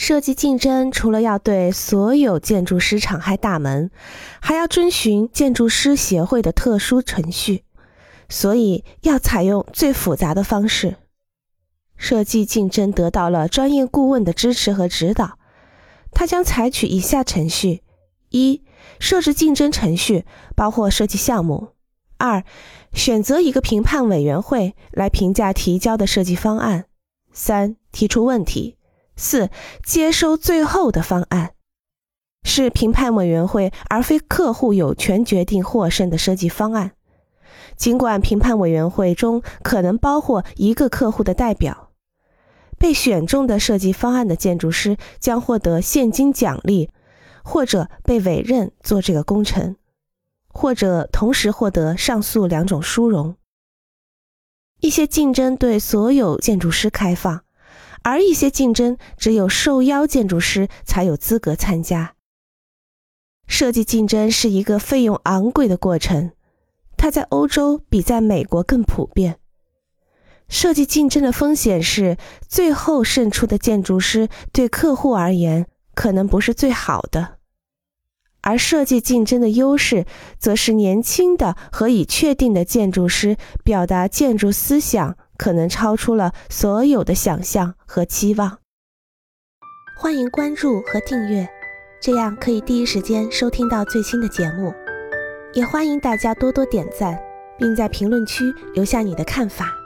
设计竞争除了要对所有建筑师敞开大门，还要遵循建筑师协会的特殊程序，所以要采用最复杂的方式。设计竞争得到了专业顾问的支持和指导，他将采取以下程序：一、设置竞争程序，包括设计项目；二、选择一个评判委员会来评价提交的设计方案；三、提出问题。四、接收最后的方案，是评判委员会而非客户有权决定获胜的设计方案。尽管评判委员会中可能包括一个客户的代表，被选中的设计方案的建筑师将获得现金奖励，或者被委任做这个工程，或者同时获得上述两种殊荣。一些竞争对所有建筑师开放。而一些竞争只有受邀建筑师才有资格参加。设计竞争是一个费用昂贵的过程，它在欧洲比在美国更普遍。设计竞争的风险是，最后胜出的建筑师对客户而言可能不是最好的，而设计竞争的优势则是年轻的和已确定的建筑师表达建筑思想。可能超出了所有的想象和期望。欢迎关注和订阅，这样可以第一时间收听到最新的节目。也欢迎大家多多点赞，并在评论区留下你的看法。